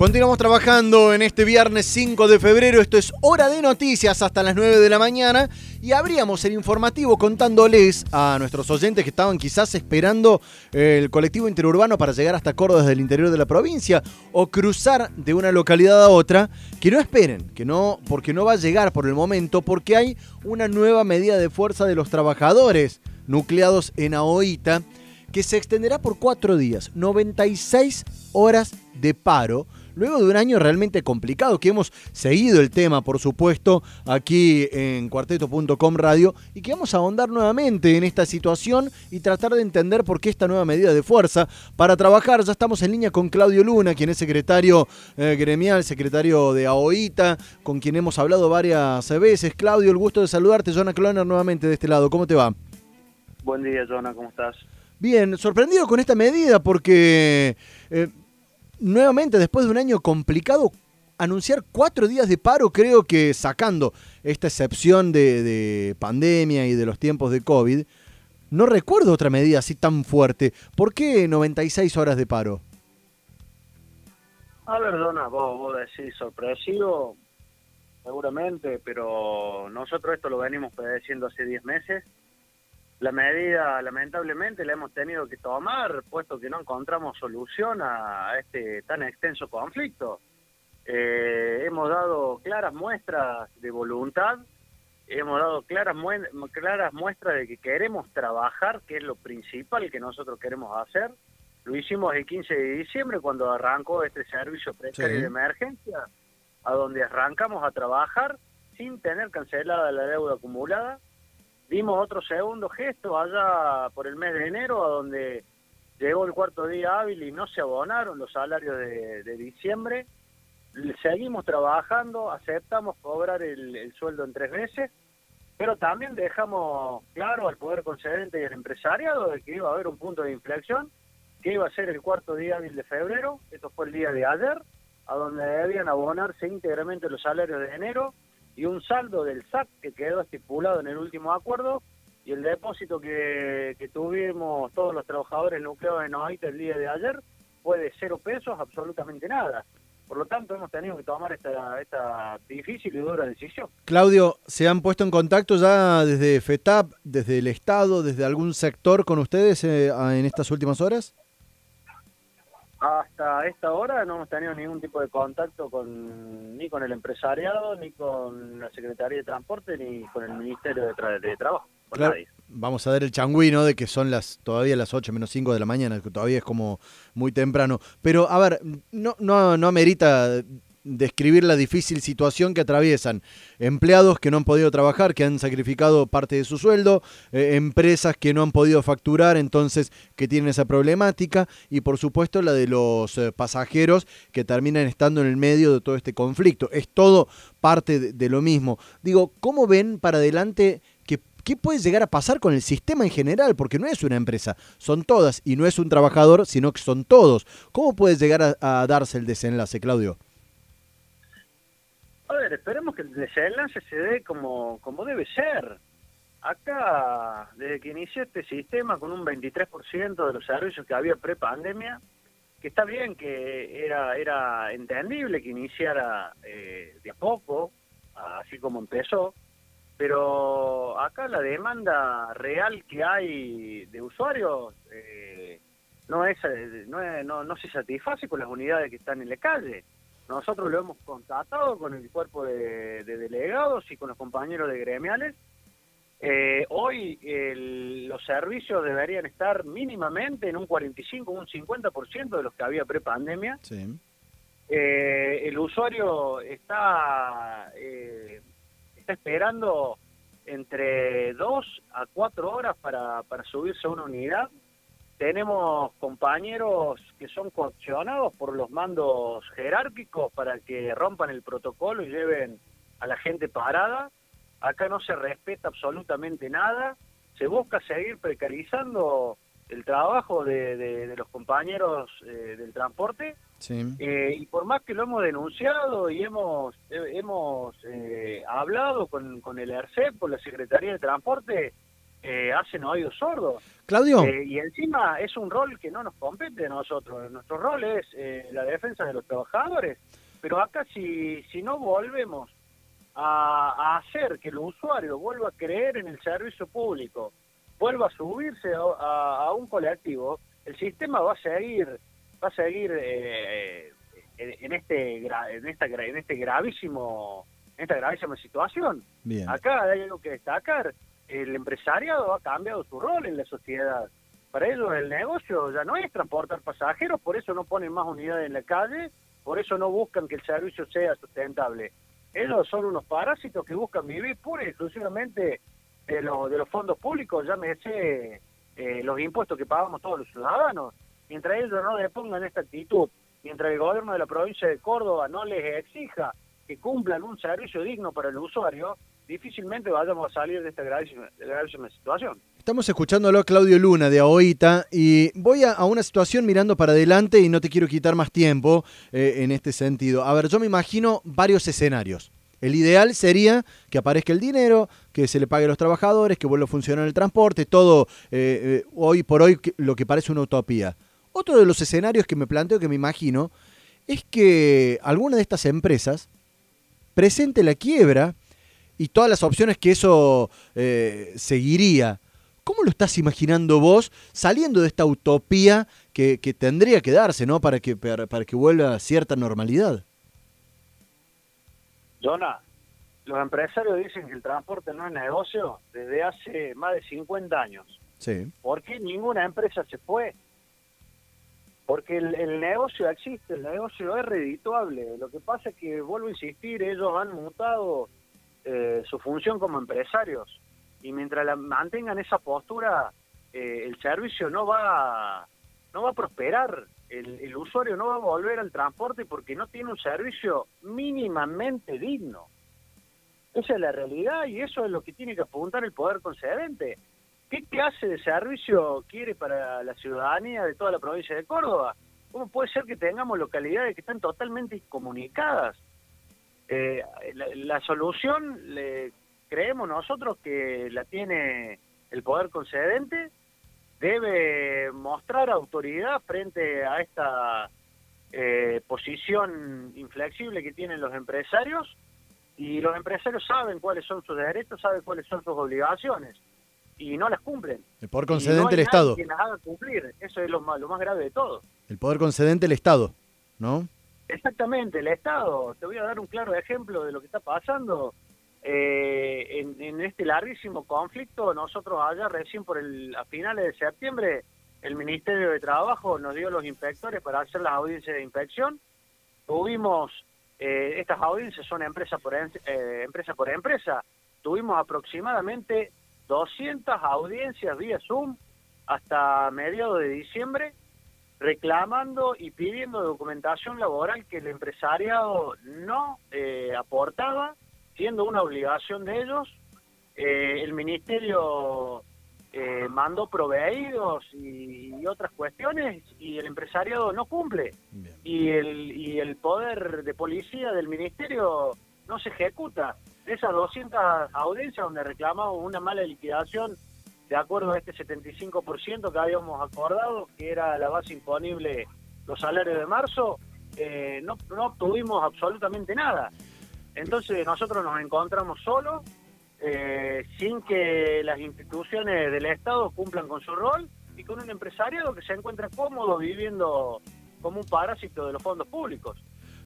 Continuamos trabajando en este viernes 5 de febrero. Esto es hora de noticias hasta las 9 de la mañana. Y abríamos el informativo contándoles a nuestros oyentes que estaban quizás esperando el colectivo interurbano para llegar hasta Córdoba desde el interior de la provincia o cruzar de una localidad a otra, que no esperen, que no, porque no va a llegar por el momento, porque hay una nueva medida de fuerza de los trabajadores nucleados en AOITA que se extenderá por cuatro días, 96 horas de paro luego de un año realmente complicado, que hemos seguido el tema, por supuesto, aquí en cuarteto.com radio, y que vamos a ahondar nuevamente en esta situación y tratar de entender por qué esta nueva medida de fuerza. Para trabajar, ya estamos en línea con Claudio Luna, quien es secretario eh, gremial, secretario de AOITA, con quien hemos hablado varias veces. Claudio, el gusto de saludarte. Jonah Cloner nuevamente de este lado. ¿Cómo te va? Buen día, Jonah, ¿cómo estás? Bien, sorprendido con esta medida porque eh, nuevamente, después de un año complicado, anunciar cuatro días de paro, creo que sacando esta excepción de, pandemia y de los tiempos de COVID, no recuerdo otra medida así tan fuerte. ¿Por qué 96 horas de paro? A ver, Dona, vos, vos decís sorpresivo, seguramente, pero nosotros esto lo venimos padeciendo hace 10 meses la medida, lamentablemente, la hemos tenido que tomar, puesto que no encontramos solución a este tan extenso conflicto. Eh, hemos dado claras muestras de voluntad, hemos dado claras, claras muestras de que queremos trabajar, que es lo principal que nosotros queremos hacer. Lo hicimos el 15 de diciembre cuando arrancó este servicio precario de emergencia, a donde arrancamos a trabajar sin tener cancelada la deuda acumulada dimos otro segundo gesto allá por el mes de enero, a donde llegó el cuarto día hábil y no se abonaron los salarios de, diciembre. Seguimos trabajando, aceptamos cobrar el, sueldo en tres meses, pero también dejamos claro al Poder Concedente y al empresariado de que iba a haber un punto de inflexión, que iba a ser el cuarto día hábil de febrero, esto fue el día de ayer, a donde debían abonarse íntegramente los salarios de enero, y un saldo del SAC que quedó estipulado en el último acuerdo y el depósito que, tuvimos todos los trabajadores nucleados en OIT el día de ayer fue de cero pesos, absolutamente nada. Por lo tanto, hemos tenido que tomar esta, esta difícil y dura decisión. Claudio, ¿se han puesto en contacto ya desde FETAP, desde el Estado, desde algún sector con ustedes eh, en estas últimas horas? Hasta esta hora no hemos tenido ningún tipo de contacto con ni con el empresariado, ni con la Secretaría de Transporte, ni con el Ministerio de, Trabajo. Vamos a ver el changüino de que son las todavía las 8 menos 5 de la mañana, que todavía es como muy temprano. Pero, a ver, no, no, no amerita describir la difícil situación que atraviesan empleados que no han podido trabajar, que han sacrificado parte de su sueldo, eh, empresas que no han podido facturar, entonces que tienen esa problemática, y por supuesto la de los eh, pasajeros que terminan estando en el medio de todo este conflicto. Es todo parte de, lo mismo. Digo, ¿cómo ven para adelante que ¿Qué puede llegar a pasar con el sistema en general? Porque no es una empresa, son todas, y no es un trabajador, sino que son todos. ¿Cómo puede llegar a darse el desenlace, Claudio? A ver, esperemos que el desenlace se dé como, como debe ser. Acá, desde que inició este sistema con un 23% de los servicios que había pre-pandemia, que está bien que era, era entendible que iniciara eh, de a poco, así como empezó, pero acá la demanda real que hay de usuarios eh, no, es, no, no, no se satisface con las unidades que están en la calle. Nosotros lo hemos contratado con el cuerpo de, delegados y con los compañeros de gremiales. Eh, hoy los servicios deberían estar mínimamente en un 45, un 50% de los que había pre-pandemia. Eh, el usuario está, eh, está esperando entre dos a cuatro horas para, para subirse a una unidad tenemos compañeros que son coaccionados por los mandos jerárquicos para que rompan el protocolo y lleven a la gente parada. Acá no se respeta absolutamente nada. Se busca seguir precarizando el trabajo de, los compañeros eh, del transporte. Eh, y por más que lo hemos denunciado y hemos, hemos eh, hablado con, con el ERCEP, con la Secretaría de Transporte, eh, hacen oídos sordos. Claudio. Eh, y encima es un rol que no nos compete a nosotros. Nuestro rol es eh, la defensa de los trabajadores. Pero acá si, si no volvemos a, a hacer que el usuario vuelva a creer en el servicio público, vuelva a subirse a, a- a un colectivo, el sistema va a seguir va a seguir eh, en, en este en esta en este gravísimo en esta gravísima situación. Bien. Acá hay algo que destacar. El empresariado ha cambiado su rol en la sociedad. Para ellos el negocio ya no es transportar pasajeros, por eso no ponen más unidades en la calle, por eso no buscan que el servicio sea sustentable. Ellos son unos parásitos que buscan vivir pura y exclusivamente de, los de los fondos públicos, llámese eh, los impuestos que pagamos todos los ciudadanos. Mientras ellos no le pongan esta actitud, mientras el gobierno de la provincia de Córdoba no les exija que cumplan un servicio digno para el usuario, difícilmente vayamos a salir de esta gravísima, situación. Estamos escuchándolo a Claudio Luna de AOITA y voy a, una situación mirando para adelante y no te quiero quitar más tiempo eh, en este sentido. A ver, yo me imagino varios escenarios. El ideal sería que aparezca el dinero, que se le pague a los trabajadores, que vuelva a funcionar el transporte, todo eh, eh, hoy por hoy lo que parece una utopía. Otro de los escenarios que me planteo, que me imagino, es que alguna de estas empresas presente la quiebra y todas las opciones que eso eh, seguiría. ¿Cómo lo estás imaginando vos saliendo de esta utopía que, que tendría que darse, ¿no? Para que, para, para que vuelva a cierta normalidad. Jonah, los empresarios dicen que el transporte no es negocio desde hace más de 50 años. Sí. ¿Por qué ninguna empresa se fue? Porque el, el negocio existe, el negocio es redituable. Lo que pasa es que, vuelvo a insistir, ellos han mutado eh, su función como empresarios. Y mientras la, mantengan esa postura, eh, el servicio no va, no va a prosperar. El, el usuario no va a volver al transporte porque no tiene un servicio mínimamente digno. Esa es la realidad y eso es lo que tiene que apuntar el poder concedente. ¿Qué clase de servicio quiere para la ciudadanía de toda la provincia de Córdoba? ¿Cómo puede ser que tengamos localidades que están totalmente incomunicadas? Eh, la, la solución, le, creemos nosotros que la tiene el poder concedente, debe mostrar autoridad frente a esta eh, posición inflexible que tienen los empresarios y los empresarios saben cuáles son sus derechos, saben cuáles son sus obligaciones y no las cumplen. El poder no concedente nadie Estado. que las haga cumplir. Eso es lo más, lo más grave de todo. El poder concedente el Estado, ¿no? Exactamente, el Estado. Te voy a dar un claro ejemplo de lo que está pasando. Eh, en, en este larguísimo conflicto, nosotros allá recién por el, a finales de septiembre, el Ministerio de Trabajo nos dio los inspectores para hacer las audiencias de inspección. Tuvimos, eh, estas audiencias son empresa por, em- eh, empresa por empresa, tuvimos aproximadamente 200 audiencias vía Zoom hasta mediados de diciembre reclamando y pidiendo documentación laboral que el empresariado no eh, aportaba, siendo una obligación de ellos. Eh, el ministerio eh, mandó proveídos y, y otras cuestiones y el empresariado no cumple. Bien. Y el, y el poder de policía del ministerio no se ejecuta. Esas 200 audiencias donde reclamamos una mala liquidación de acuerdo a este 75% que habíamos acordado, que era la base imponible los salarios de marzo, eh, no, obtuvimos absolutamente nada. Entonces nosotros nos encontramos solos, eh, sin que las instituciones del Estado cumplan con su rol y con un empresariado que se encuentra cómodo viviendo como un parásito de los fondos públicos.